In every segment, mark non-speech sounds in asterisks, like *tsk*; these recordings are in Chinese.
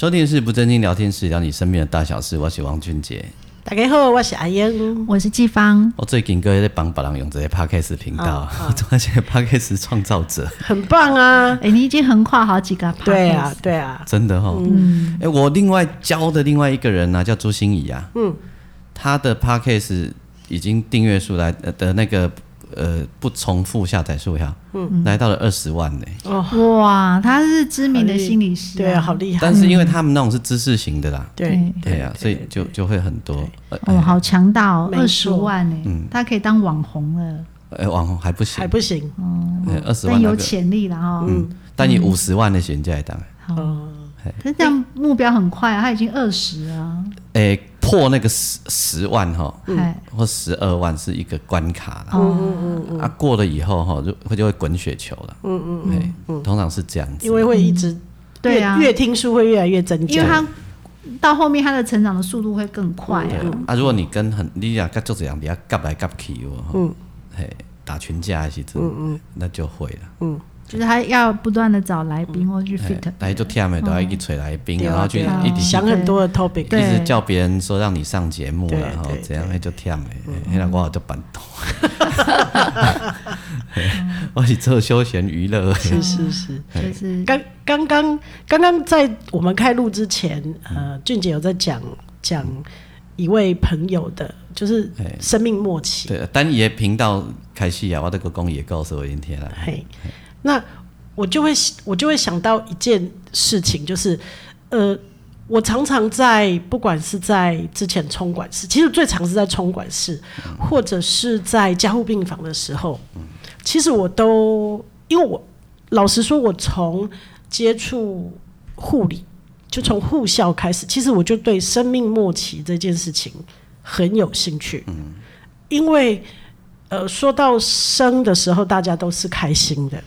收听的是不正经聊天室，聊你身边的大小事。我是王俊杰，大家好，我是阿英，我是季芳。我最近哥在帮别人用这些 Podcast 频道，我做那些 Podcast 创造者，很棒啊！哎、欸，你已经横跨好几个 Podcast，对啊，对啊，真的哈、哦。嗯，哎、欸，我另外教的另外一个人呢、啊，叫朱心怡啊。嗯，他的 Podcast 已经订阅数来的那个。呃，不重复下载数呀，嗯，来到了二十万呢。哦，哇，他是知名的心理师，对啊，好厉害。但是因为他们那种是知识型的啦，对对呀，所以就就会很多。哦，好强大哦，二十万呢，嗯，他可以当网红了。哎，网红还不行，还不行。哦，二十万但有潜力了哈。嗯，但你五十万的现在当然。哦，他这样目标很快啊，他已经二十了。哎。破那个十十万哈，或十二万是一个关卡了。嗯嗯嗯啊，过了以后哈，就会就会滚雪球了。嗯嗯嗯，通常是这样子。因为会一直对啊，越听书会越来越增加。因为他到后面他的成长的速度会更快啊。啊，如果你跟很你俩跟做这样，你要夹来夹去哦。嗯，嘿，打群架还是怎？嗯嗯，那就会了。嗯。就是他要不断的找来宾或者去 fit，大家就听没都要一直找来宾，然后去一直想很多的 topic，一直叫别人说让你上节目，然后这样就听没，现在我就板头，*laughs* 我是做休闲娱乐，是是是，就是刚刚刚刚刚在我们开录之前，呃，俊杰有在讲讲一位朋友的，就是生命末期，对，但也频道开戏啊，我这个公也告诉我一天了，嘿。那我就会我就会想到一件事情，就是，呃，我常常在不管是在之前冲管室，其实最常是在冲管室，或者是在加护病房的时候，其实我都因为我老实说，我从接触护理就从护校开始，其实我就对生命末期这件事情很有兴趣，因为呃，说到生的时候，大家都是开心的。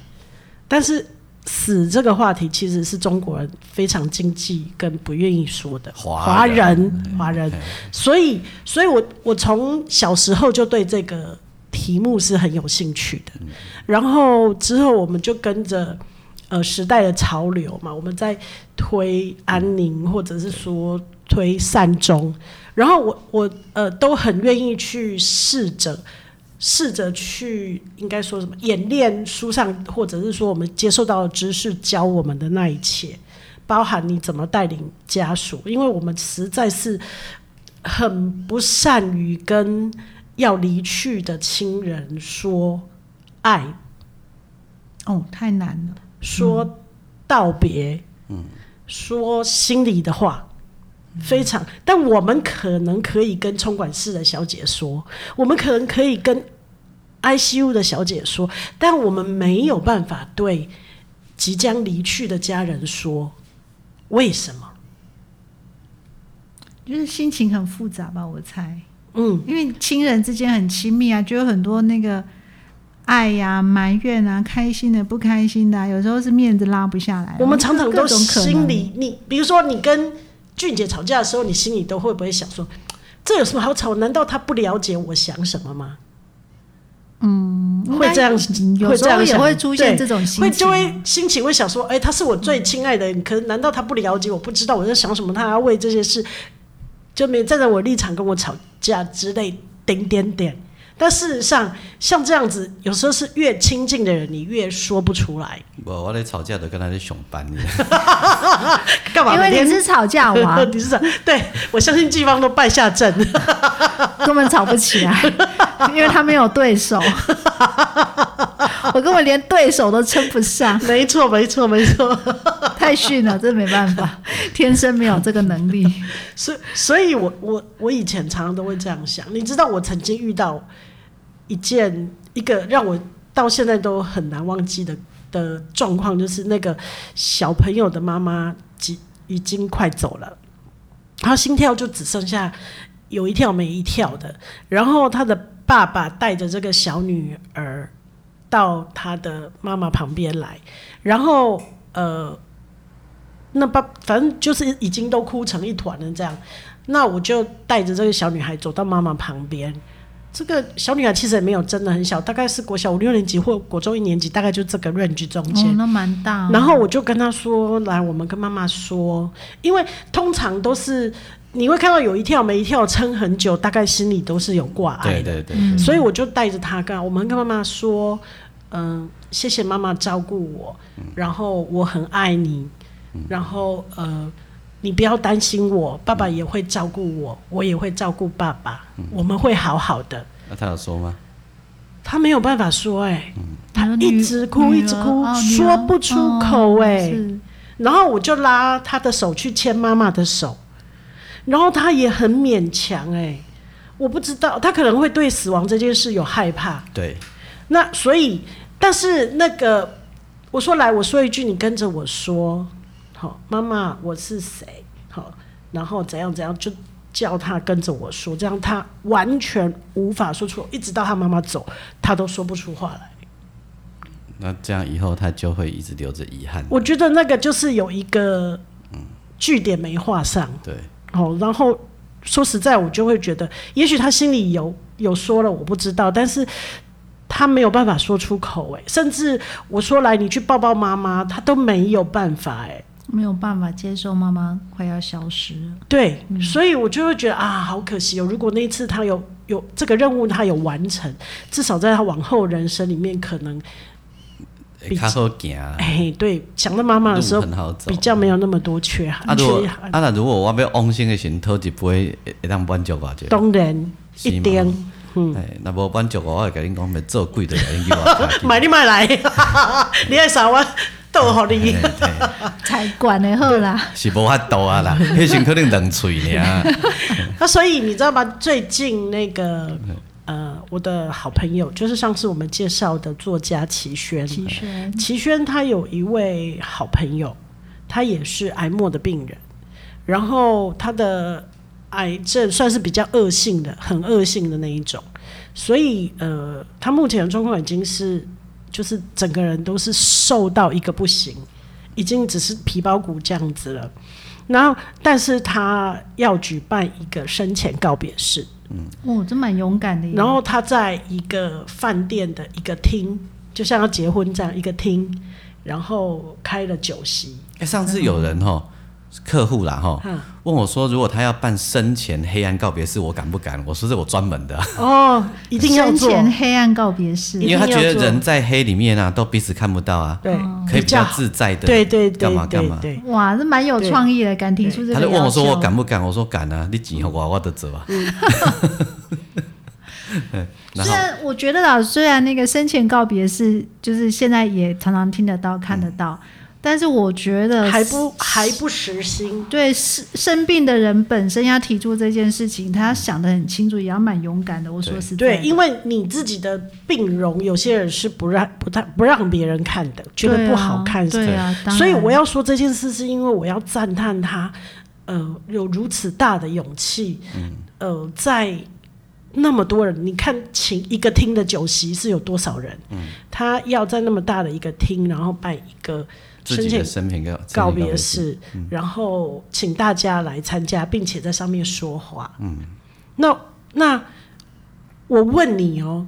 但是死这个话题其实是中国人非常禁忌跟不愿意说的，华人。华人，所以所以我我从小时候就对这个题目是很有兴趣的，然后之后我们就跟着呃时代的潮流嘛，我们在推安宁或者是说推善终，然后我我呃都很愿意去试着。试着去，应该说什么演练书上，或者是说我们接受到的知识教我们的那一切，包含你怎么带领家属，因为我们实在是很不善于跟要离去的亲人说爱，哦，太难了，说道别，嗯，说心里的话。非常，但我们可能可以跟冲管室的小姐说，我们可能可以跟 ICU 的小姐说，但我们没有办法对即将离去的家人说。为什么？就是心情很复杂吧，我猜。嗯，因为亲人之间很亲密啊，就有很多那个爱呀、啊、埋怨啊、开心的、不开心的、啊，有时候是面子拉不下来。我们常常都心里，你比如说你跟。俊杰吵架的时候，你心里都会不会想说，这有什么好吵？难道他不了解我想什么吗？嗯，会这样，会这样也会出现这种心情，会就会心情会想说，哎、欸，他是我最亲爱的人，可是难道他不了解我？不知道我在想什么？他要为这些事就没站在我立场跟我吵架之类，点点点。但事实上，像这样子，有时候是越亲近的人，你越说不出来。我我在吵架都跟他在熊班，*laughs* 干嘛？因为你是吵架王，*laughs* 你是吵，对，我相信季方都败下阵，*laughs* 根本吵不起来，因为他没有对手，我根本连对手都称不上。没错，没错，没错，太逊了，这没办法，天生没有这个能力。*laughs* 所以，所以我我我以前常常都会这样想，你知道，我曾经遇到。一件一个让我到现在都很难忘记的的状况，就是那个小朋友的妈妈已已经快走了，然后心跳就只剩下有一跳没一跳的。然后他的爸爸带着这个小女儿到他的妈妈旁边来，然后呃，那爸反正就是已经都哭成一团了这样。那我就带着这个小女孩走到妈妈旁边。这个小女孩其实也没有真的很小，大概是国小五六年级或国中一年级，大概就这个 range 中间。哦，那蛮大。然后我就跟她说：“来，我们跟妈妈说，因为通常都是你会看到有一跳没一跳撑很久，大概心里都是有挂碍的。对对对。所以我就带着他跟我们跟妈妈说：嗯，谢谢妈妈照顾我，然后我很爱你，然后呃。”你不要担心我，爸爸也会照顾我，我也会照顾爸爸，嗯、我们会好好的。那他有说吗？他没有办法说、欸，哎、嗯，他一直哭，一直哭，哦、说不出口、欸，哎、哦。然后我就拉他的手去牵妈妈的手，然后他也很勉强、欸，哎，我不知道他可能会对死亡这件事有害怕。对。那所以，但是那个，我说来，我说一句，你跟着我说。好，妈妈，我是谁？好，然后怎样怎样，就叫他跟着我说，这样他完全无法说出，一直到他妈妈走，他都说不出话来。那这样以后他就会一直留着遗憾。我觉得那个就是有一个嗯句点没画上。对，好，然后说实在，我就会觉得，也许他心里有有说了，我不知道，但是他没有办法说出口，哎，甚至我说来，你去抱抱妈妈，他都没有办法，哎。没有办法接受妈妈快要消失了，对，嗯、所以我就会觉得啊，好可惜哦。如果那一次他有有这个任务，他有完成，至少在他往后人生里面，可能比较好行。哎，对，想到妈妈的时候，比较没有那么多缺憾。啊，如啊，那如果我要往生的时候，头一杯会会当满足吧？当然一定。嗯，那无满足我，我会甲你讲，要做贵的，你给我买你买来，*laughs* 你爱啥我。逗好你，才管的好啦，是无法度啊啦，*laughs* 迄时可能两喙尔。*laughs* 啊所以你知道吗？最近那个呃，我的好朋友，就是上次我们介绍的作家齐轩，齐轩，齐轩他有一位好朋友，他也是癌末的病人，然后他的癌症算是比较恶性的，很恶性的那一种，所以呃，他目前的状况已经是。就是整个人都是瘦到一个不行，已经只是皮包骨这样子了。然后，但是他要举办一个生前告别式，嗯，哦，这蛮勇敢的。然后他在一个饭店的一个厅，就像要结婚这样一个厅，然后开了酒席。哎、欸，上次有人哈。客户啦哈，问我说，如果他要办生前黑暗告别式，我敢不敢？我说这是我专门的哦，*laughs* 一定要做生前黑暗告别式，因为他觉得人在黑里面啊，都彼此看不到啊，对，可以比较自在的，对对对，干嘛干嘛？哇，这蛮有创意的，敢提出这个。他就问我说，我敢不敢？我说敢啊，你几号我我的走啊。*laughs* 虽然我觉得啦，虽然那个生前告别式，就是现在也常常听得到、看得到。但是我觉得还不还不实心。对，生生病的人本身要提出这件事情，他要想的很清楚，也要蛮勇敢的。我说实在，对，因为你自己的病容，有些人是不让不太不让别人看的，觉得不好看。对啊，所以我要说这件事，是因为我要赞叹他，呃，有如此大的勇气，嗯，呃，在那么多人，你看请一个厅的酒席是有多少人？嗯，他要在那么大的一个厅，然后办一个。生前生平告别式，然后请大家来参加，并且在上面说话。嗯，那那我问你哦，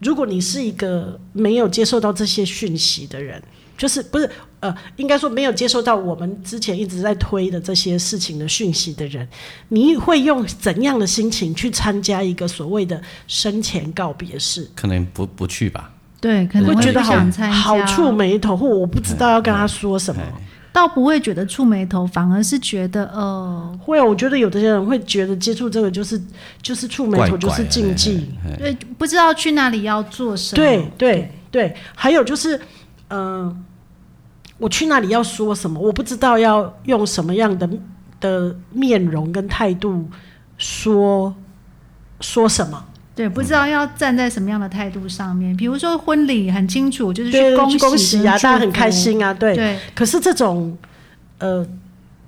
如果你是一个没有接受到这些讯息的人，就是不是呃，应该说没有接受到我们之前一直在推的这些事情的讯息的人，你会用怎样的心情去参加一个所谓的生前告别式？可能不不去吧。对，可能会，会觉得好好触眉头，或我不知道要跟他说什么，倒不会觉得触眉头，反而是觉得呃，会啊，我觉得有的人会觉得接触这个就是就是触眉头，就是禁忌，对，不知道去哪里要做什么，对对对，还有就是嗯、呃，我去那里要说什么，我不知道要用什么样的的面容跟态度说说什么。对，不知道要站在什么样的态度上面。比如说婚礼很清楚，就是去恭喜，恭喜啊，大家很开心啊，对。对。可是这种，呃，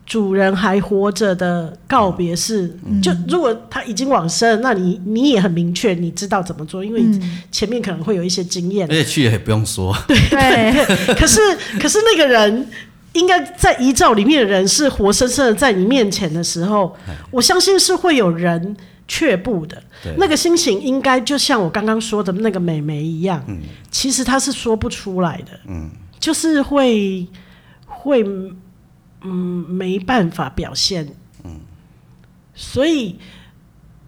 主人还活着的告别式，嗯、就如果他已经往生，那你你也很明确，你知道怎么做，因为前面可能会有一些经验，而且去也不用说。对 *laughs* 对。可是可是那个人应该在遗照里面的人是活生生的在你面前的时候，我相信是会有人却步的。那个心情应该就像我刚刚说的那个美眉一样，嗯、其实她是说不出来的，嗯、就是会会。嗯，没办法表现。嗯，所以，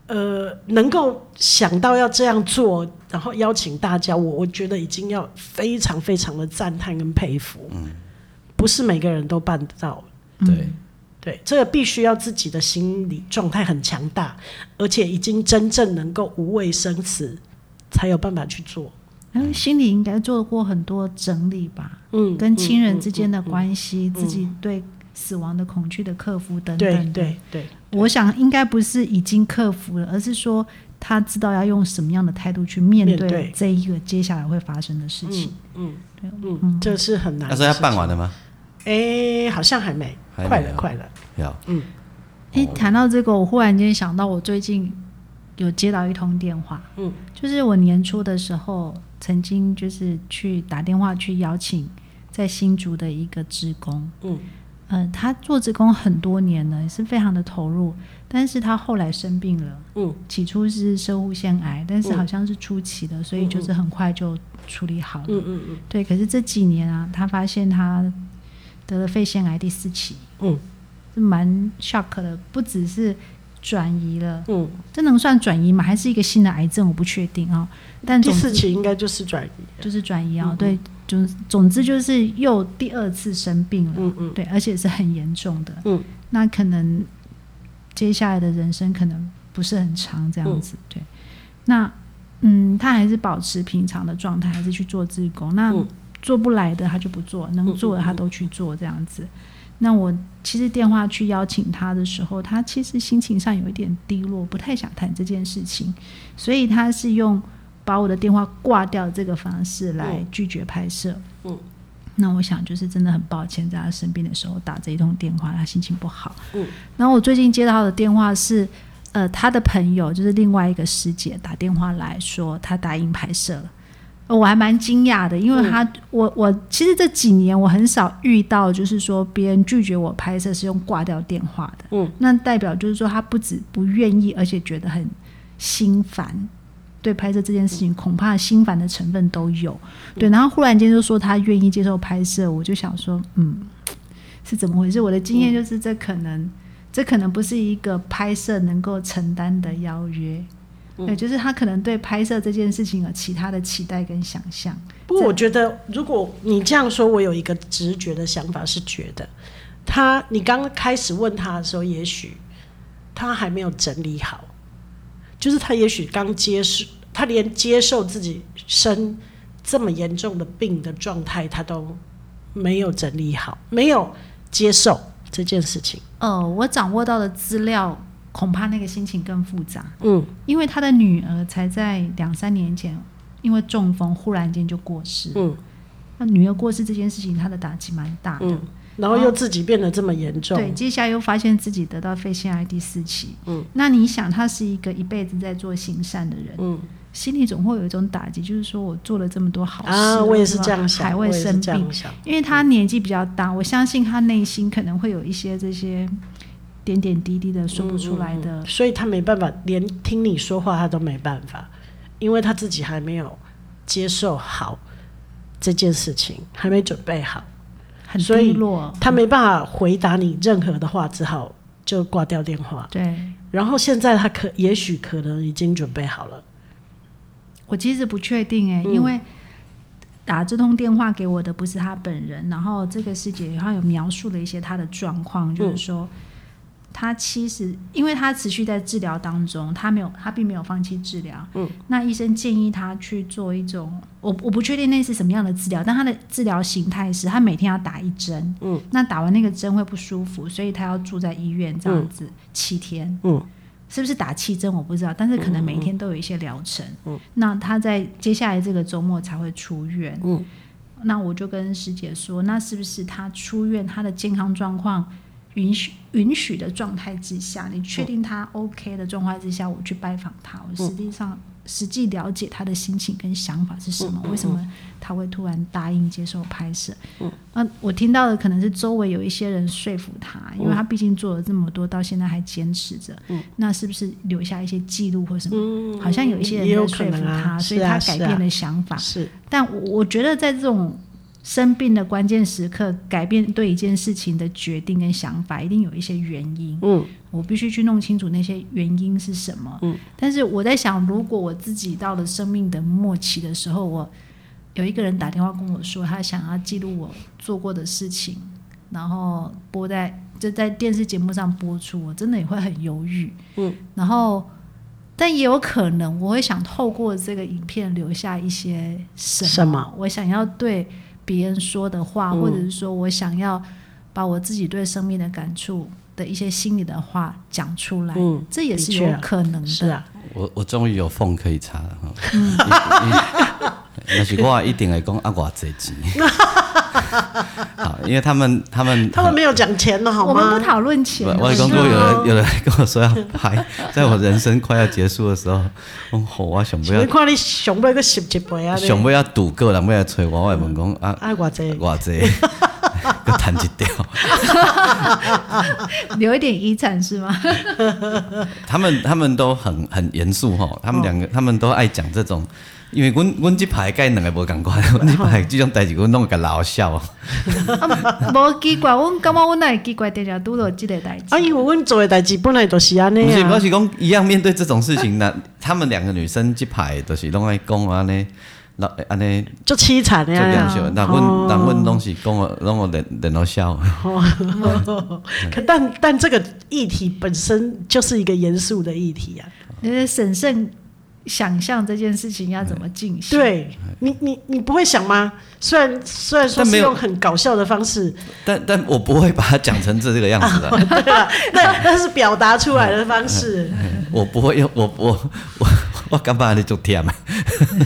呃，能够想到要这样做，然后邀请大家，我我觉得已经要非常非常的赞叹跟佩服。嗯，不是每个人都办得到。对、嗯，对，这个必须要自己的心理状态很强大，而且已经真正能够无畏生死，才有办法去做。嗯，心里应该做过很多整理吧？嗯，跟亲人之间的关系，嗯嗯嗯嗯、自己对。死亡的恐惧的克服等等，对对对，我想应该不是已经克服了，而是说他知道要用什么样的态度去面对这一个接下来会发生的事情。嗯对，嗯，这是很难。他说要办完了吗？哎，好像还没，快了，快了。要，嗯。哎，谈到这个，我忽然间想到，我最近有接到一通电话，嗯，就是我年初的时候曾经就是去打电话去邀请在新竹的一个职工，嗯。嗯、呃，他做职工很多年了，也是非常的投入。但是他后来生病了，嗯，起初是摄护腺癌，但是好像是初期的，嗯、所以就是很快就处理好了。嗯嗯嗯。对，可是这几年啊，他发现他得了肺腺癌第四期，嗯，是蛮 shock 的，不只是转移了，嗯，这能算转移吗？还是一个新的癌症？我不确定啊、哦。但第四期应该就是转移，就是转移啊、哦，嗯嗯。对。就总之就是又第二次生病了，嗯嗯，对，而且是很严重的，嗯，那可能接下来的人生可能不是很长这样子，嗯、对，那嗯，他还是保持平常的状态，还是去做自工，那做不来的他就不做，能做的他都去做这样子。那我其实电话去邀请他的时候，他其实心情上有一点低落，不太想谈这件事情，所以他是用。把我的电话挂掉这个方式来拒绝拍摄。嗯，那我想就是真的很抱歉，在他生病的时候打这一通电话，他心情不好。嗯，然后我最近接到的电话是，呃，他的朋友就是另外一个师姐打电话来说，他答应拍摄了。我还蛮惊讶的，因为他，我我其实这几年我很少遇到，就是说别人拒绝我拍摄是用挂掉电话的。嗯，那代表就是说他不止不愿意，而且觉得很心烦。对拍摄这件事情，恐怕心烦的成分都有。对，然后忽然间就说他愿意接受拍摄，我就想说，嗯，是怎么回事？我的经验就是，这可能，这可能不是一个拍摄能够承担的邀约。对，就是他可能对拍摄这件事情有其他的期待跟想象。不过，我觉得如果你这样说，我有一个直觉的想法是，觉得他，你刚开始问他的时候，也许他还没有整理好。就是他也许刚接受，他连接受自己生这么严重的病的状态，他都没有整理好，没有接受这件事情。哦，我掌握到的资料，恐怕那个心情更复杂。嗯，因为他的女儿才在两三年前因为中风忽然间就过世。嗯，那女儿过世这件事情，他的打击蛮大的。嗯然后又自己变得这么严重，对，接下来又发现自己得到肺腺癌第四期。嗯，那你想，他是一个一辈子在做行善的人，嗯，心里总会有一种打击，就是说我做了这么多好事，啊，我也是这样想，还会生病，因为他年纪比较大，我相信他内心可能会有一些这些点点滴滴的说不出来的，所以他没办法，连听你说话他都没办法，因为他自己还没有接受好这件事情，还没准备好。很低落，他没办法回答你任何的话，只好就挂掉电话。对，然后现在他可也许可能已经准备好了。我其实不确定哎、欸，嗯、因为打这通电话给我的不是他本人，然后这个师姐她有描述了一些他的状况，就是说。嗯他其实，因为他持续在治疗当中，他没有，他并没有放弃治疗。嗯，那医生建议他去做一种，我我不确定那是什么样的治疗，但他的治疗形态是他每天要打一针。嗯，那打完那个针会不舒服，所以他要住在医院这样子、嗯、七天。嗯，是不是打七针我不知道，但是可能每天都有一些疗程。嗯，那他在接下来这个周末才会出院。嗯，那我就跟师姐说，那是不是他出院他的健康状况？允许允许的状态之下，你确定他 OK 的状态之下，我去拜访他，我实际上。实际了解他的心情跟想法是什么？为什么他会突然答应接受拍摄？嗯，啊，我听到的可能是周围有一些人说服他，因为他毕竟做了这么多，到现在还坚持着。嗯，那是不是留下一些记录或什么？嗯，好像有一些人在说服他，所以他改变了想法。是，但我觉得在这种。生病的关键时刻，改变对一件事情的决定跟想法，一定有一些原因。嗯，我必须去弄清楚那些原因是什么。嗯，但是我在想，如果我自己到了生命的末期的时候，我有一个人打电话跟我说，他想要记录我做过的事情，然后播在就在电视节目上播出，我真的也会很犹豫。嗯，然后但也有可能我会想透过这个影片留下一些什么？什么？我想要对。别人说的话，或者是说我想要把我自己对生命的感触的一些心里的话讲出来，嗯，这也是有可能的。是啊，我我终于有缝可以插了哈。*laughs* 那是我一定会讲阿寡这集。*laughs* 好，因为他们他们他们没有讲钱了，好吗？我们不讨论钱。我刚刚有人有人跟我说要拍，在我人生快要结束的时候，我我想不要。你看你想不要个十几倍啊？想不要赌够了，不要催我，我问讲啊，爱寡这寡这，个 *laughs* 弹一掉，*laughs* 留一点遗产是吗？他们他们都很很严肃哈，他们两个他们都爱讲这种。因为阮阮这排跟两个无共款，阮这排 *laughs* 这种代志，阮拢会甲老笑。*laughs* 无奇怪，阮感觉阮哪会奇怪，定定拄到这个代志。啊，因为阮做的代志本来就是安尼啊。不是，我是讲一样面对这种事情，那 *laughs* 他们两个女生这排都是拢爱讲安尼，那安尼就凄惨的呀。那阮那阮拢是讲我，拢我忍忍到笑。可但但这个议题本身就是一个严肃的议题啊。呃，审慎。想象这件事情要怎么进行？对你，你你不会想吗？虽然虽然说是用很搞笑的方式，但但我不会把它讲成这这个样子的。啊、对啊，*laughs* 那那是表达出来的方式。我不会用，我我我我干嘛你做天嘛？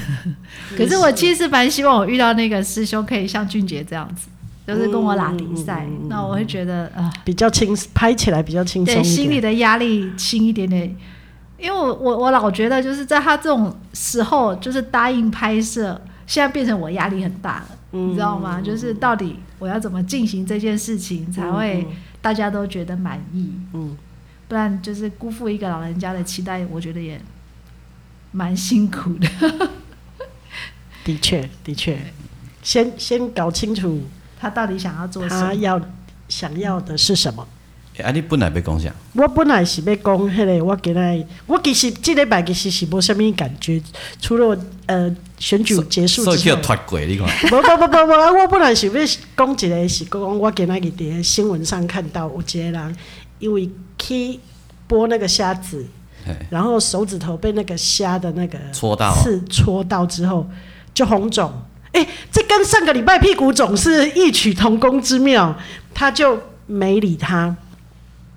*laughs* 可是我其实蛮希望我遇到那个师兄可以像俊杰这样子，就是跟我拉比赛，嗯、那我会觉得啊，呃、比较轻，拍起来比较轻松，对，心里的压力轻一点点。因为我我我老觉得就是在他这种时候，就是答应拍摄，现在变成我压力很大了，嗯、你知道吗？就是到底我要怎么进行这件事情才会大家都觉得满意？嗯，不然就是辜负一个老人家的期待，我觉得也蛮辛苦的。*laughs* 的确，的确，先先搞清楚他到底想要做什么，他要想要的是什么。啊！你本来要讲啥？我本来是要讲迄个，我今日我其实即礼拜其实是无啥物感觉，除了呃选举结束之后。所以叫脱轨，你看。不不不不不，我本来是要讲一个，是讲我今仔日伫新闻上看到有一个人，因为去剥那个虾子，然后手指头被那个虾的那个戳到刺戳到之后就红肿。哎、欸，这跟上个礼拜屁股肿是异曲同工之妙，他就没理他。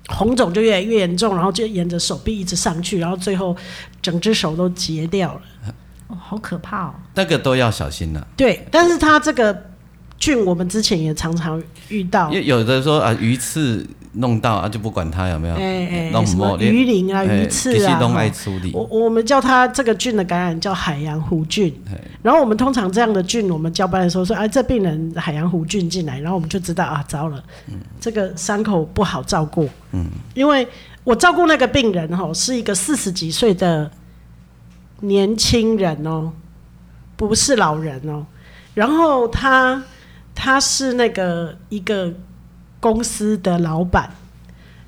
红肿就越来越严重，然后就沿着手臂一直上去，然后最后整只手都截掉了，哦，好可怕哦！那个都要小心了。对，但是他这个菌，我们之前也常常遇到。有的说啊，鱼刺。弄到啊，就不管它有没有，哎哎，什么鱼鳞啊、鱼刺啊，我我们叫它这个菌的感染叫海洋弧菌。然后我们通常这样的菌，我们交班的时候说，哎，这病人海洋弧菌进来，然后我们就知道啊，糟了，这个伤口不好照顾。嗯，因为我照顾那个病人哈，是一个四十几岁的年轻人哦，不是老人哦。然后他他是那个一个。公司的老板，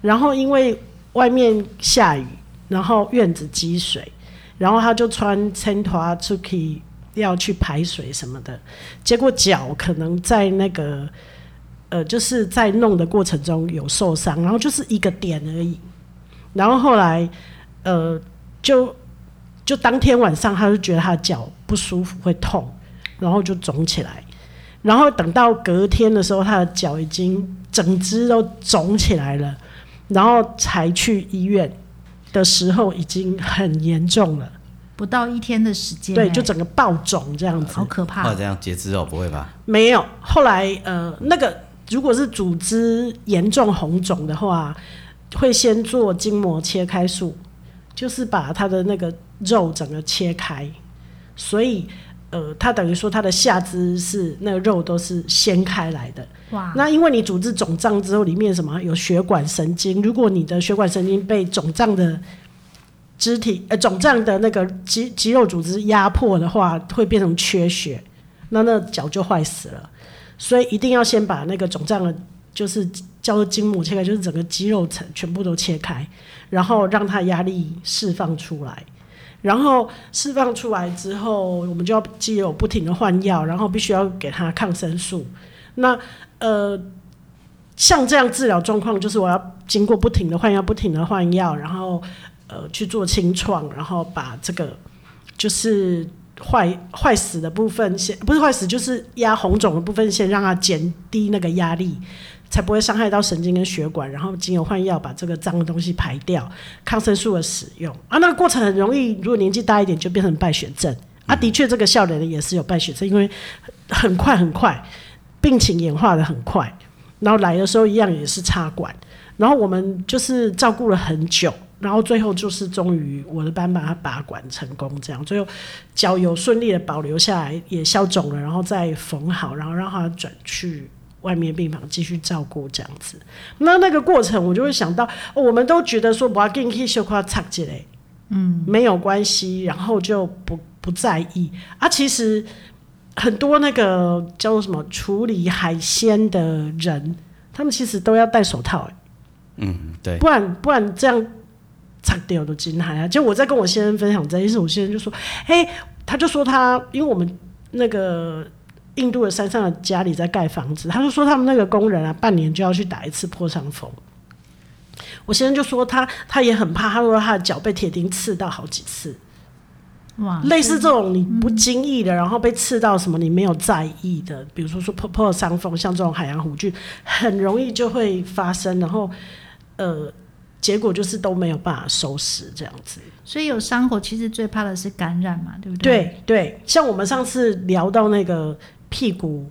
然后因为外面下雨，然后院子积水，然后他就穿衬托出去要去排水什么的，结果脚可能在那个呃，就是在弄的过程中有受伤，然后就是一个点而已，然后后来呃，就就当天晚上他就觉得他脚不舒服会痛，然后就肿起来。然后等到隔天的时候，他的脚已经整只都肿起来了，然后才去医院的时候已经很严重了，不到一天的时间，对，就整个爆肿这样子，好可怕。或者这样截肢哦，不会吧？没有，后来呃，那个如果是组织严重红肿的话，会先做筋膜切开术，就是把它的那个肉整个切开，所以呃，它等于说它的下肢是那个肉都是掀开来的。哇！那因为你组织肿胀之后，里面什么有血管神经，如果你的血管神经被肿胀的肢体呃肿胀的那个肌肌肉组织压迫的话，会变成缺血，那那脚就坏死了。所以一定要先把那个肿胀的，就是叫做筋膜切开，就是整个肌肉层全部都切开，然后让它压力释放出来，然后释放出来之后，我们就要既有不停的换药，然后必须要给他抗生素。那呃，像这样治疗状况，就是我要经过不停的换药，不停的换药，然后呃去做清创，然后把这个就是坏坏死的部分先，不是坏死，就是压红肿的部分先让它减低那个压力，才不会伤害到神经跟血管，然后经由换药把这个脏的东西排掉，抗生素的使用啊，那个过程很容易，如果年纪大一点就变成败血症啊，的确这个笑脸也是有败血症，因为很快很快。病情演化的很快，然后来的时候一样也是插管，然后我们就是照顾了很久，然后最后就是终于我的班把它拔管成功，这样最后脚有顺利的保留下来，也消肿了，然后再缝好，然后让它转去外面病房继续照顾这样子。那那个过程我就会想到，哦、我们都觉得说不要跟去小块擦起来，嗯，没有关系，然后就不不在意啊，其实。很多那个叫做什么处理海鲜的人，他们其实都要戴手套，欸，嗯，对，不然不然这样擦掉的惊海啊！就我在跟我先生分享这件事，我先生就说：“嘿，他就说他，因为我们那个印度的山上的家里在盖房子，他就说他们那个工人啊，半年就要去打一次破伤风。我先生就说他他也很怕，他说他的脚被铁钉刺到好几次。”哇，类似这种你不经意的，然后被刺到什么你没有在意的，嗯、比如说说破破伤风，像这种海洋弧菌，很容易就会发生，然后呃，结果就是都没有办法收拾这样子。所以有伤口其实最怕的是感染嘛，对不对？对对，像我们上次聊到那个屁股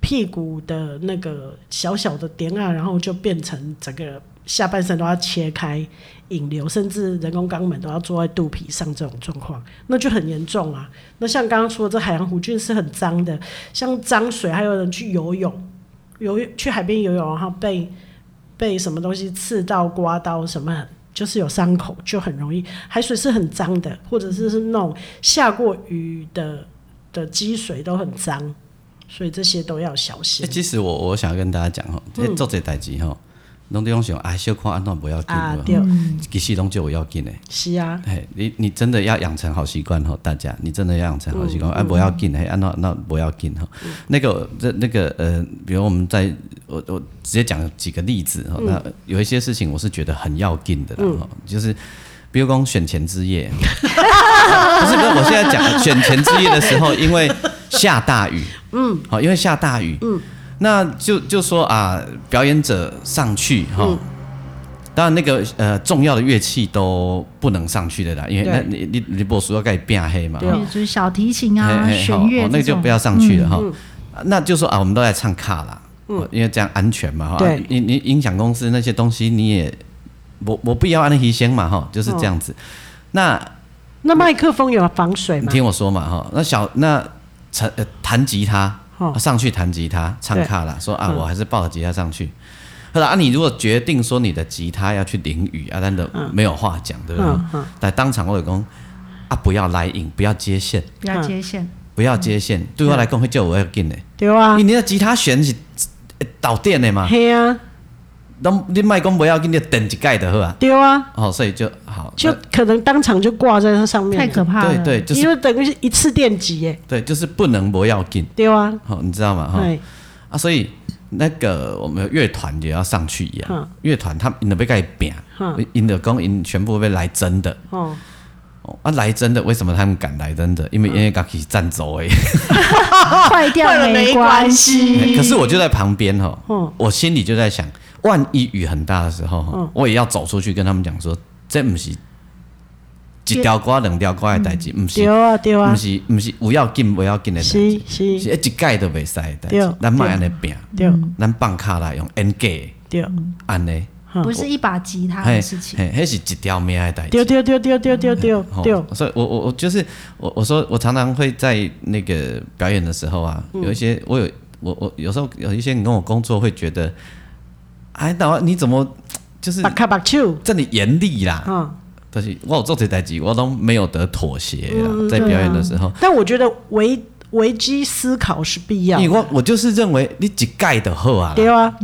屁股的那个小小的点啊，然后就变成整个下半身都要切开。引流，甚至人工肛门都要坐在肚皮上，这种状况那就很严重啊。那像刚刚说的，这海洋弧菌是很脏的，像脏水，还有人去游泳，游去海边游泳，然后被被什么东西刺到、刮到什么，就是有伤口，就很容易。海水是很脏的，或者是是那种下过雨的的积水都很脏，所以这些都要小心。欸、其实我我想要跟大家讲哈，这做这代志哈。拢在想，哎，小看安怎不要紧，啊，对，其实拢就有要紧的。是啊，嘿，你你真的要养成好习惯吼，大家，你真的要养成好习惯，哎，不要紧，嘿，安那那不要紧哈。那个这那个呃，比如我们在，我我直接讲几个例子哈。那有一些事情我是觉得很要紧的啦，哈，就是比如讲选前之夜，*laughs* 不是不是，我现在讲选前之夜的时候，因为下大雨，嗯，好，因为下大雨，嗯。那就就说啊，表演者上去哈，嗯、当然那个呃重要的乐器都不能上去的啦，因为那你你你不说要盖变黑嘛，对，就是小提琴啊、弦乐那个就不要上去了哈。嗯嗯、那就说啊，我们都在唱卡啦，嗯、因为这样安全嘛哈。对，你你音响公司那些东西你也我我不要安那提先嘛哈，就是这样子。哦、那那麦克风有防水吗？你听我说嘛哈，那小那弹呃弹吉他。上去弹吉他唱卡拉，说啊，我还是抱着吉他上去。后来啊，你如果决定说你的吉他要去淋雨啊，真的没有话讲，对不对？但当场我就讲啊，不要来硬，不要接线，不要接线，不要接线。对我来讲会叫我要紧的，对啊，你你的吉他弦是导电的嘛？嘿啊。都你卖讲不要紧你等一盖的，是吧？对啊。哦，所以就好，就可能当场就挂在它上面，太可怕了。对对，就是因为等于是一次电击耶。对，就是不能不要紧。对啊。好，你知道吗？哈。啊，所以那个我们乐团也要上去一样。乐团他们被盖扁，因的工因全部被来真的。哦。啊，来真的，为什么他们敢来真的？因为因为刚起站走哎。*laughs* 坏掉了没关系。*laughs* 可是我就在旁边哈，我心里就在想。万一雨很大的时候，嗯、我也要走出去跟他们讲说，这不是一条瓜两条瓜的代志，不是，对啊对啊，唔是不是有要紧不要紧的代志，是。是一届都袂使的代志，咱莫安尼拼，对，咱放卡来用演假，对，安尼，不是一把吉他的事情，嘿，迄是一条命的代志，对对对对对对对对，所以我我我就是我我说我常常会在那个表演的时候啊，有一些我有我我有时候有一些人跟我工作会觉得，哎，那你怎么 *tsk* 就是把卡把手这里严厉啦？嗯。但是我有做这代机，我都没有得妥协啊，在表演的时候。但我觉得危危机思考是必要。因为我我就是认为你一盖的好啊。对啊，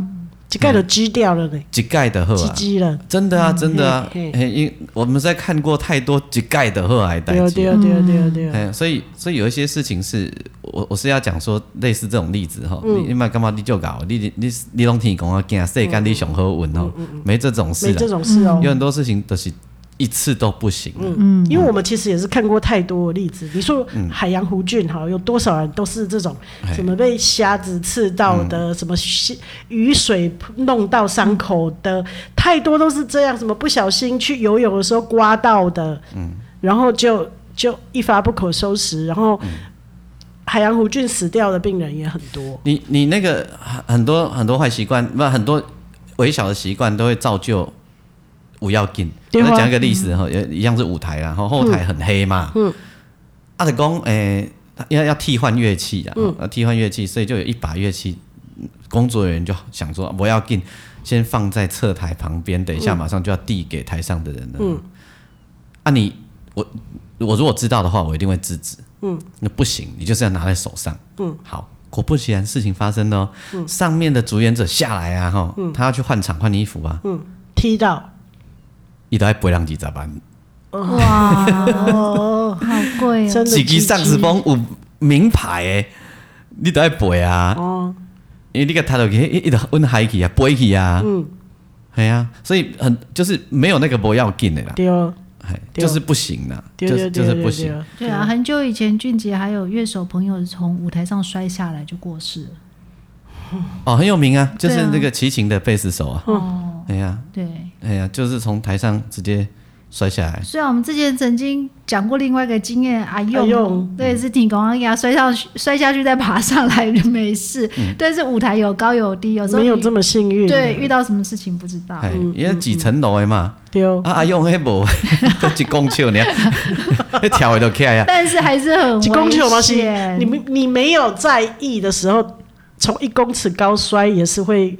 一盖都支掉了呢。一盖的好啊。积积了。真的啊，真的啊。因我们在看过太多一盖的好来代志。对对对对对。所以所以有一些事情是我我是要讲说类似这种例子哈，你你嘛干嘛你就搞你你你你拢听讲啊，惊世间你上好运哦，没这种事。没这种事哦。有很多事情都是。一次都不行。嗯嗯，因为我们其实也是看过太多的例子。你说海洋弧菌哈，有多少人都是这种什么被虾子刺到的，什么雨水弄到伤口的，太多都是这样。什么不小心去游泳的时候刮到的，嗯，然后就就一发不可收拾。然后海洋弧菌死掉的病人也很多。你你那个很多很多坏习惯，不很多微小的习惯都会造就。不要紧，我讲一个历史哈，也一样是舞台啦，然后后台很黑嘛。嗯。阿德公，诶，要要替换乐器啊，要替换乐器，所以就有一把乐器，工作人员就想说，不要紧，先放在侧台旁边，等一下马上就要递给台上的人了。嗯。啊，你我我如果知道的话，我一定会制止。嗯。那不行，你就是要拿在手上。嗯。好，果不其然，事情发生了。嗯。上面的主演者下来啊，哈，他要去换场换衣服啊。嗯。踢到。一台背两几十万，哇，好贵哦！自己上次风有名牌诶，你都要背啊。哦，因为你个抬头去，一一直温海去啊，背去啊。嗯，系啊，所以很就是没有那个不要紧的啦。对哦，就是不行啦，就是就是不行。对啊，很久以前俊杰还有乐手朋友从舞台上摔下来就过世了。哦，很有名啊，就是那个齐秦的贝斯手啊。哦。哎呀，对，哎呀，就是从台上直接摔下来。虽然我们之前曾经讲过另外一个经验，阿用，对，是挺高，给他摔上去，摔下去再爬上来就没事。但是舞台有高有低，有时候没有这么幸运。对，遇到什么事情不知道。因为几层楼的嘛，丢啊，阿用那无都几公尺呢，*laughs* 那跳的都开呀。但是还是很几公尺有东西，你没你没有在意的时候，从一公尺高摔也是会。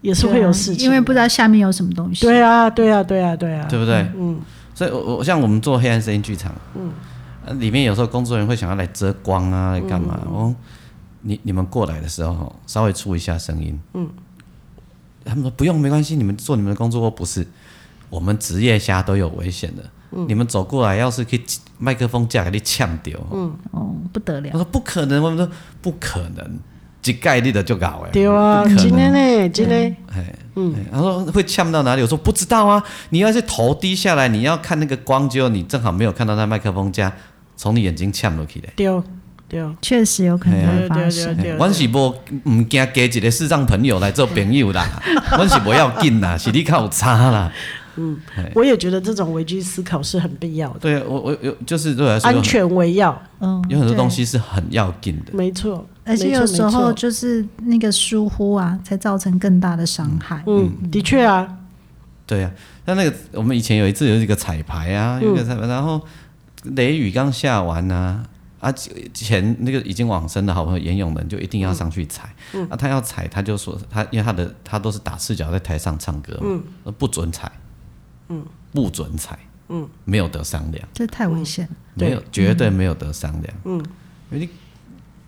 也是会有事情，因为不知道下面有什么东西。对啊，对啊，对啊，对啊，对不对？嗯，所以，我我像我们做黑暗声音剧场，嗯，里面有时候工作人员会想要来遮光啊，来干嘛？哦，你你们过来的时候，稍微出一下声音，嗯，他们说不用，没关系，你们做你们的工作，不是我们职业下都有危险的。你们走过来，要是可以麦克风架给你呛掉，嗯，哦，不得了。我说不可能，我们说不可能。几概率的就搞哎，对啊，今天呢，今天，哎，嗯，他说会呛到哪里？我说不知道啊。你要是头低下来，你要看那个光，就你正好没有看到那麦克风架从你眼睛呛落去的。对对，确实有可能会发生。我是无唔惊加一个视障朋友来做朋友啦，我是不要紧啦，是你靠差啦。嗯，我也觉得这种危机思考是很必要的。对，我我有就是对来说，安全为要。嗯，有很多东西是很要紧的。没错。而且有时候就是那个疏忽啊，才造成更大的伤害。嗯，的确啊，对啊。像那个我们以前有一次有一个彩排啊，有一个彩排，然后雷雨刚下完啊，啊前那个已经往生的好朋友严永仁就一定要上去踩。嗯啊，他要踩，他就说他因为他的他都是打赤脚在台上唱歌嘛，不准踩，嗯，不准踩，嗯，没有得商量，这太危险，没有绝对没有得商量，嗯，因为你。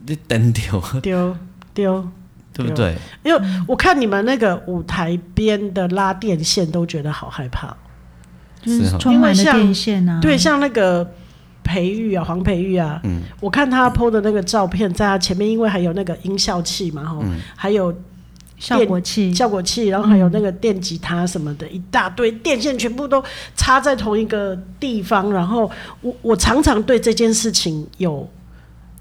你丢丢丢，对不对？因为我看你们那个舞台边的拉电线都觉得好害怕，就是充满了电线啊。对，像那个培育啊，黄培育啊，嗯，我看他 PO 的那个照片，在他前面，因为还有那个音效器嘛，哈，还有效果器，效果器，然后还有那个电吉他什么的，一大堆电线全部都插在同一个地方。然后我我常常对这件事情有。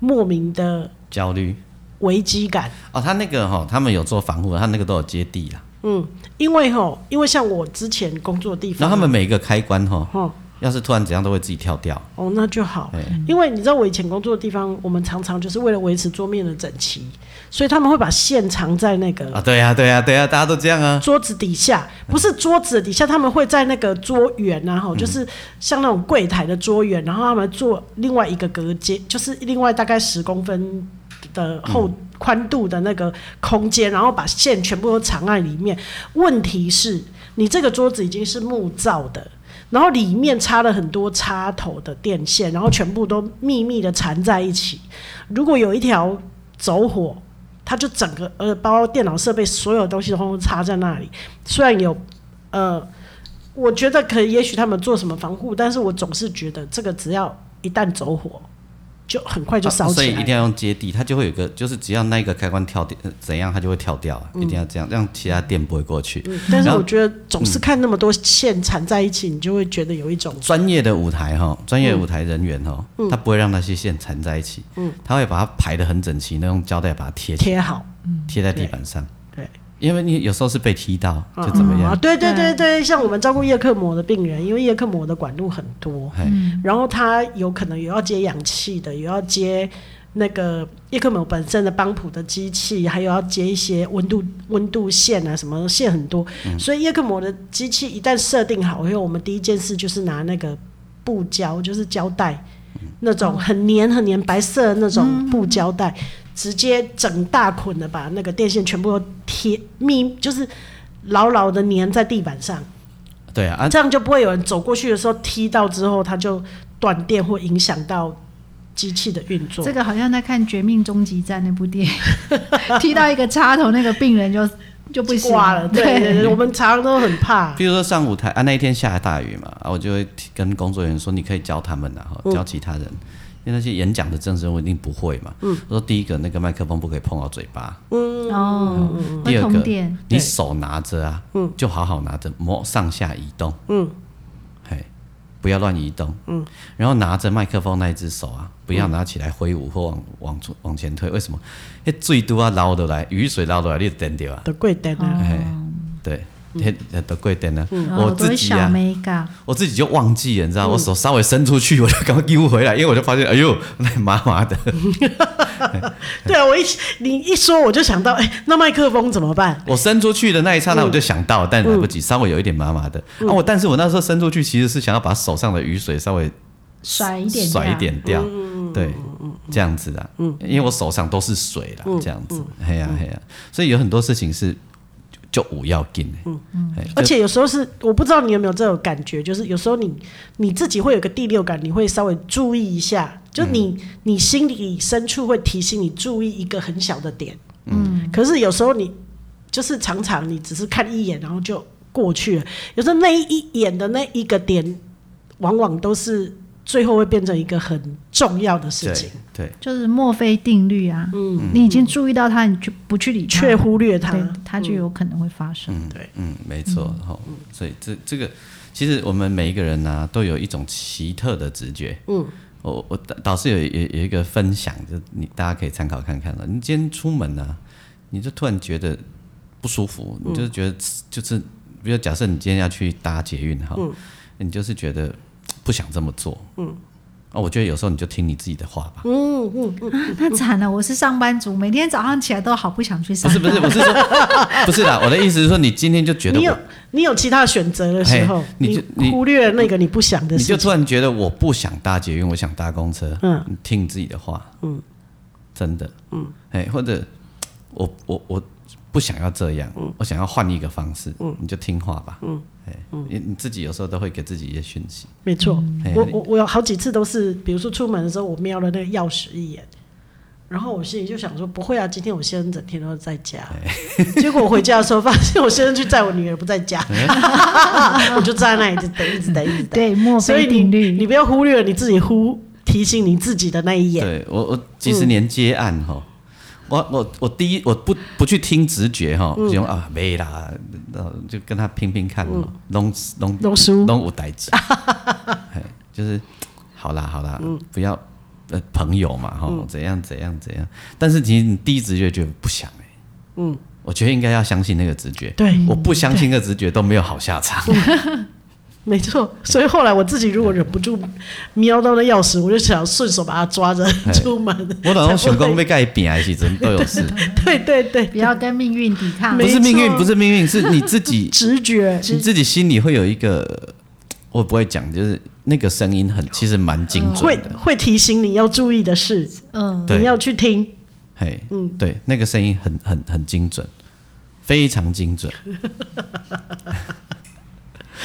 莫名的焦虑、危机感哦，他那个哈，他们有做防护，他那个都有接地啦。嗯，因为哈，因为像我之前工作的地方，然后他们每一个开关哈，要是突然怎样都会自己跳掉。哦，那就好，因为你知道我以前工作的地方，我们常常就是为了维持桌面的整齐，所以他们会把线藏在那个啊，对呀，对呀，对呀，大家都这样啊。桌子底下不是桌子底下，他们会在那个桌缘，然后就是像那种柜台的桌缘，然后他们做另外一个隔间，就是另外大概十公分的厚宽度的那个空间，然后把线全部都藏在里面。问题是，你这个桌子已经是木造的。然后里面插了很多插头的电线，然后全部都密密的缠在一起。如果有一条走火，它就整个呃，包括电脑设备所有东西都插在那里。虽然有呃，我觉得可，也许他们做什么防护，但是我总是觉得这个只要一旦走火。就很快就烧起来，啊，所以一定要用接地，它就会有个，就是只要那个开关跳电，怎样它就会跳掉，嗯，一定要这样，让其他电不会过去，嗯。但是我觉得总是看那么多线缠在一起，嗯，你就会觉得有一种专业的舞台哈，专业舞台人员哈，他不会让那些线缠在一起，嗯，他会把它排的很整齐，那用胶带把它贴贴好，贴在地板上。因为你有时候是被踢到，就怎么样？啊，对对对对，像我们照顾叶克膜的病人，因为叶克膜的管路很多，嗯，然后他有可能有要接氧气的，有要接那个叶克膜本身的帮浦的机器，还有要接一些温度温度线啊，什么线很多，嗯，所以叶克膜的机器一旦设定好以后，我们第一件事就是拿那个布胶，就是胶带，那种很黏很黏白色的那种布胶带。嗯直接整大捆的把那个电线全部都贴密，就是牢牢的粘在地板上。对啊，这样就不会有人走过去的时候踢到之后，它就断电或影响到机器的运作。这个好像在看《绝命终极战》那部电影，*laughs* 踢到一个插头，那个病人就就不挂了。对对对，我们常常都很怕。比如说上舞台啊，那一天下大雨嘛，啊，我就会跟工作人员说，你可以教他们然后教其他人。嗯因为那些演讲的正式人物一定不会嘛。嗯。我说第一个，那个麦克风不可以碰到嘴巴。嗯哦。第二个，你手拿着啊，嗯，就好好拿着，摸上下移动。嗯。嘿，不要乱移动。嗯。然后拿着麦克风那一只手啊，不要拿起来挥舞或往往往前推。为什么？那最多啊捞得来，雨水捞得来，你就等掉啊。都贵电啊。嘿，对。天都贵点呢，我自己啊，我自己就忘记了，你知道，我手稍微伸出去，我就 *laughs* 刚丢回来，因为我就发现，哎呦，*laughs* 那麻麻的。*laughs* 对啊，我一你一说，我就想到，哎，那麦克风怎么办？我伸出去的那一刹那，我就想到，但来不及，稍微有一点麻麻的。啊，我但是我那时候伸出去，其实是想要把手上的雨水稍微甩一点，甩一点掉，对，这样子的，嗯，因为我手上都是水了，这样子，嘿呀嘿呀，所以有很多事情是。就五要紧，嗯嗯，而且有时候是我不知道你有没有这种感觉，就是有时候你你自己会有个第六感，你会稍微注意一下，就你、嗯、你心里深处会提醒你注意一个很小的点，嗯，可是有时候你就是常常你只是看一眼然后就过去了，有时候那一眼的那一个点，往往都是。最后会变成一个很重要的事情，对，对就是墨菲定律啊。嗯，你已经注意到它，你就不去理它，却忽略它，它就有可能会发生。嗯，对，嗯，没错。好、嗯，所以这这个其实我们每一个人呢、啊，都有一种奇特的直觉。嗯，我我导师有有有一个分享，就你大家可以参考看看了。你今天出门呢、啊，你就突然觉得不舒服，你就是觉得就是，比如假设你今天要去搭捷运哈，你就是觉得。不想这么做，嗯，啊，我觉得有时候你就听你自己的话吧，嗯嗯嗯，那惨了，我是上班族，每天早上起来都好不想去上班，不是不是，我是说，*laughs* 不是啦，我的意思是说，你今天就觉得你有你有其他选择的时候，你就你忽略了那个你不想的事，你就突然觉得我不想搭捷运，我想搭公车，嗯，你听你自己的话，嗯，真的，嗯，哎，或者我我我不想要这样，嗯，我想要换一个方式，嗯，你就听话吧，嗯。嗯，你你自己有时候都会给自己一些讯息。没错，我我我有好几次都是，比如说出门的时候，我瞄了那个钥匙一眼，然后我心里就想说，不会啊，今天我先生整天都在家。结果我回家的时候，发现我先生去载我女儿不在家，*laughs* *laughs* 我就站在那里一直等，一直等，一直等。对，墨菲定律，你不要忽略了你自己忽提醒你自己的那一眼。对我我几十年接案哈。我我我第一我不不去听直觉哈，就用啊没啦，就跟他拼拼看嘛，弄弄弄输。弄五代子，*laughs* 就是好啦好啦，不要呃朋友嘛哈，怎样怎样怎样，但是其实你第一直觉觉得不想哎，嗯，我觉得应该要相信那个直觉，对，我不相信那个直觉都没有好下场，没错，所以后来我自己如果忍不住瞄到那钥匙，我就想顺手把它抓着出门。我老公想讲被盖扁还是真都有事。*laughs* 对对对，不要跟命运抵抗。不是命运，不是命运，是你自己 *laughs* 直觉，你自己心里会有一个，我不会讲，就是那个声音很，其实蛮精准的，会会提醒你要注意的事，嗯，你要去听。嘿，嗯，对，那个声音很很很精准，非常精准。*laughs*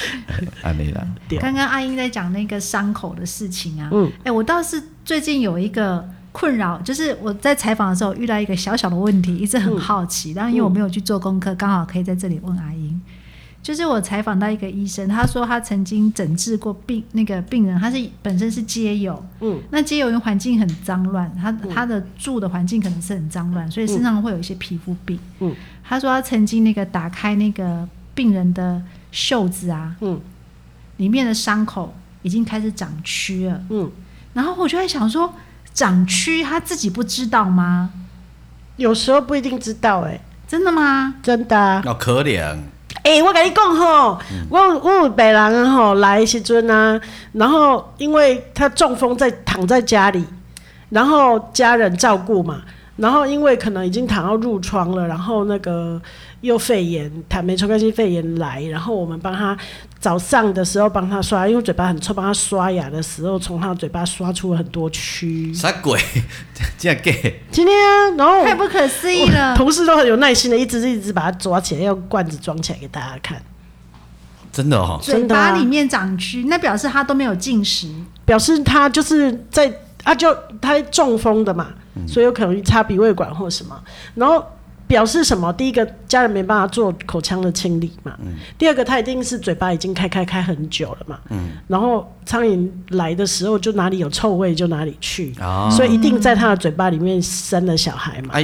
*laughs* 阿美啦，刚刚阿英在讲那个伤口的事情啊，嗯，哎，我倒是最近有一个困扰，就是我在采访的时候遇到一个小小的问题，一直很好奇，但因为我没有去做功课，刚好可以在这里问阿英。就是我采访到一个医生，他说他曾经诊治过病那个病人，他是本身是街友，嗯，那街友因为环境很脏乱，他他的住的环境可能是很脏乱，所以身上会有一些皮肤病，嗯，他说他曾经那个打开那个病人的。袖子啊，嗯，里面的伤口已经开始长蛆了，嗯，然后我就在想说，长蛆他自己不知道吗？有时候不一定知道，欸，哎，真的吗？真的，啊，好可怜。哎，欸，我跟你讲吼，嗯，我我有病人吼来的时阵啊，然后因为他中风在躺在家里，然后家人照顾嘛，然后因为可能已经躺到褥疮了，然后那个。又肺炎，坦梅虫干性肺炎来，然后我们帮他早上的时候帮他刷，因为嘴巴很臭，帮他刷牙的时候，从他嘴巴刷出了很多蛆。啥鬼？*laughs* 这样给？今天啊，然后太不可思议了。*laughs* 同事都很有耐心的，一直一直把它抓起来，用罐子装起来给大家看。真的哦，嘴巴里面长蛆，那表示他都没有进食，表示他就是在啊，就他中风的嘛，嗯、所以有可能插鼻胃管或什么，然后。表示什么？第一个，家人没办法做口腔的清理嘛。嗯、第二个，他一定是嘴巴已经开开开很久了嘛。嗯、然后苍蝇来的时候，就哪里有臭味就哪里去。哦、所以一定在他的嘴巴里面生了小孩嘛。啊，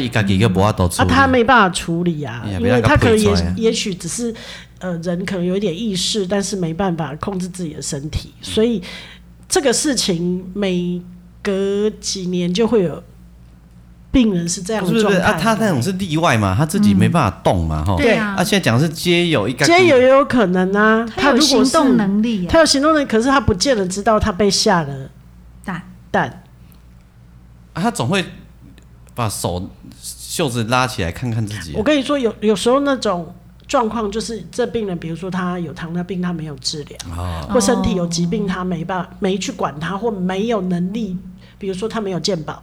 啊，他没办法处理啊，因为他可能也也许只是呃人可能有一点意识，但是没办法控制自己的身体，所以这个事情每隔几年就会有。病人是这样的，是不是啊？他那种是例外嘛，他自己没办法动嘛，哈、嗯。对啊。啊，现在讲的是皆有，一街友也有可能啊。他有行动能力，他有行动能力，可是他不见得知道他被下了蛋蛋。啊，他总会把手袖子拉起来看看自己。我跟你说，有有时候那种状况就是这病人，比如说他有糖尿病，他没有治疗，哦、或身体有疾病，他没办法没去管他，或没有能力，比如说他没有健保。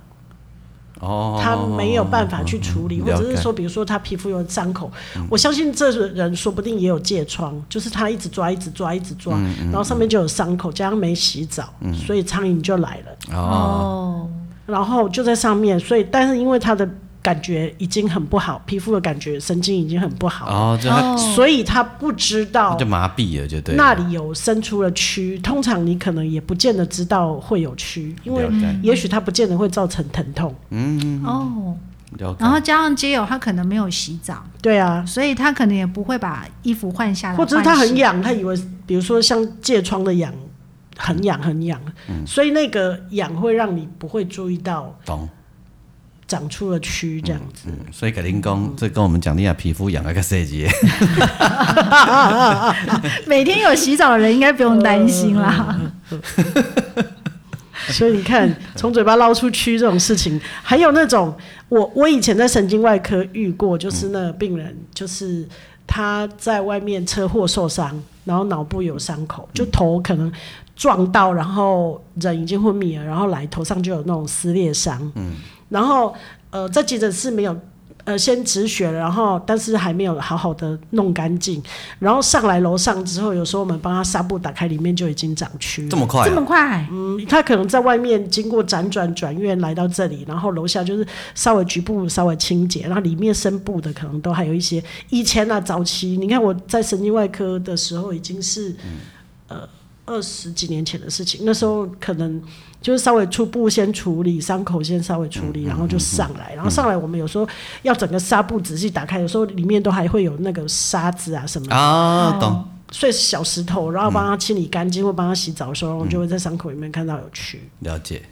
哦，他没有办法去处理，或者是说，比如说他皮肤有伤口，我相信这人说不定也有疥疮，就是他一直抓，一直抓，一直抓，然后上面就有伤口，加上没洗澡，所以苍蝇就来了。哦，然后就在上面，所以但是因为他的。感觉已经很不好，皮肤的感觉神经已经很不好。哦，就他所以他不知道就麻痹了，就对。那里有生出了蛆，通常你可能也不见得知道会有蛆，因为也许它不见得会造成疼痛。嗯哦，然后加上街友他可能没有洗澡，对啊，所以他可能也不会把衣服换下来，或者是他很痒，他以为比如说像疥疮的痒，很痒很痒，嗯，所以那个痒会让你不会注意到。懂。长出了蛆这样子，嗯嗯、所以给林工这跟我们讲，你啊皮肤痒了个设计。*laughs* 每天有洗澡的人应该不用担心啦。*laughs* 所以你看，从嘴巴捞出蛆这种事情，还有那种我我以前在神经外科遇过，就是那个病人，就是他在外面车祸受伤，然后脑部有伤口，就头可能撞到，然后人已经昏迷了，然后来头上就有那种撕裂伤。嗯。然后，呃，在急诊室没有，呃，先止血了，然后但是还没有好好的弄干净，然后上来楼上之后，有时候我们帮他纱布打开，里面就已经长蛆。这么快？这么快？嗯，他可能在外面经过辗转转院来到这里，然后楼下就是稍微局部稍微清洁，然后里面深部的可能都还有一些。以前啊，早期你看我在神经外科的时候已经是，嗯、呃。二十几年前的事情，那时候可能就是稍微初步先处理伤口，先稍微处理，然后就上来，然后上来我们有时候要整个纱布仔细打开，有时候里面都还会有那个沙子啊什么的。啊，懂，碎小石头，然后帮他清理干净或帮他洗澡的时候，我就会在伤口里面看到有蛆。了解，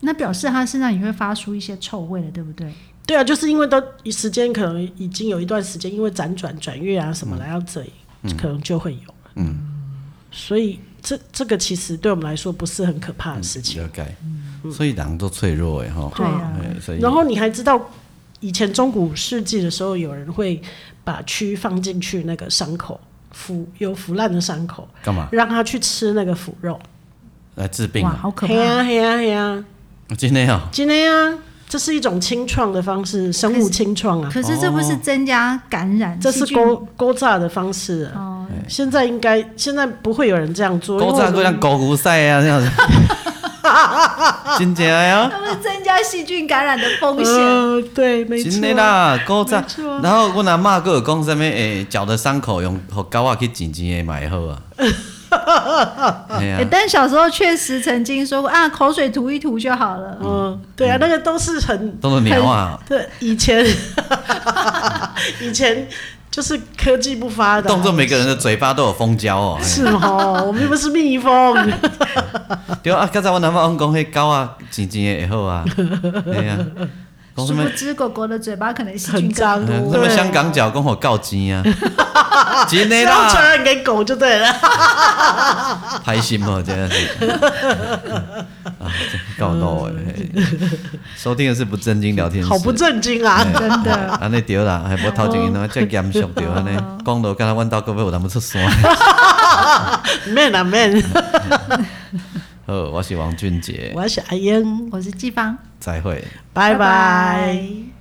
那表示他身上也会发出一些臭味了，对不对？对啊，就是因为都时间可能已经有一段时间，因为辗转转院啊什么来到这里，可能就会有，嗯。所以这这个其实对我们来说不是很可怕的事情。了解，所以人都脆弱哎哈。对啊。所以然后你还知道，以前中古世纪的时候，有人会把蛆放进去那个伤口，腐有腐烂的伤口，干嘛？让他去吃那个腐肉来治病啊？好可怕！嘿呀嘿呀嘿呀！今天啊，今天啊。这是一种清创的方式，生物清创啊。可是这不是增加感染？这是勾勾炸的方式啊。哦。现在应该现在不会有人这样做。勾炸就像狗骨赛啊这样子。真假呀？它会增加细菌感染的风险。对，没错。真的啦，勾炸。然后我那妈个讲什么？诶，脚的伤口用和膏啊去紧紧的买好啊。*laughs* 欸、但小时候确实曾经说过啊，口水涂一涂就好了。嗯，对啊，那个都是很都是鸟啊。对，以前 *laughs* 以前就是科技不发达，动作每个人的嘴巴都有蜂胶哦。是哦，*laughs* 我们又不是蜜蜂。对啊，刚才我男朋友讲，迄狗啊，静静的也好啊。*laughs* 对啊。殊不知狗狗的嘴巴可能细菌脏多。什么香港脚跟我告急啊？*laughs* 真的啦，传染给狗就对了。开心哦，真的是。啊，搞到哎！收听的是不正经聊天室。好不正经啊，真的。安尼对啦，还无头前呢，真严肃对安尼。*laughs* 讲到刚才阮兜各位有淡薄出酸。*laughs* 免啊免。*laughs* 好，我是王俊杰，我是阿英，我是季芳，再会，拜拜。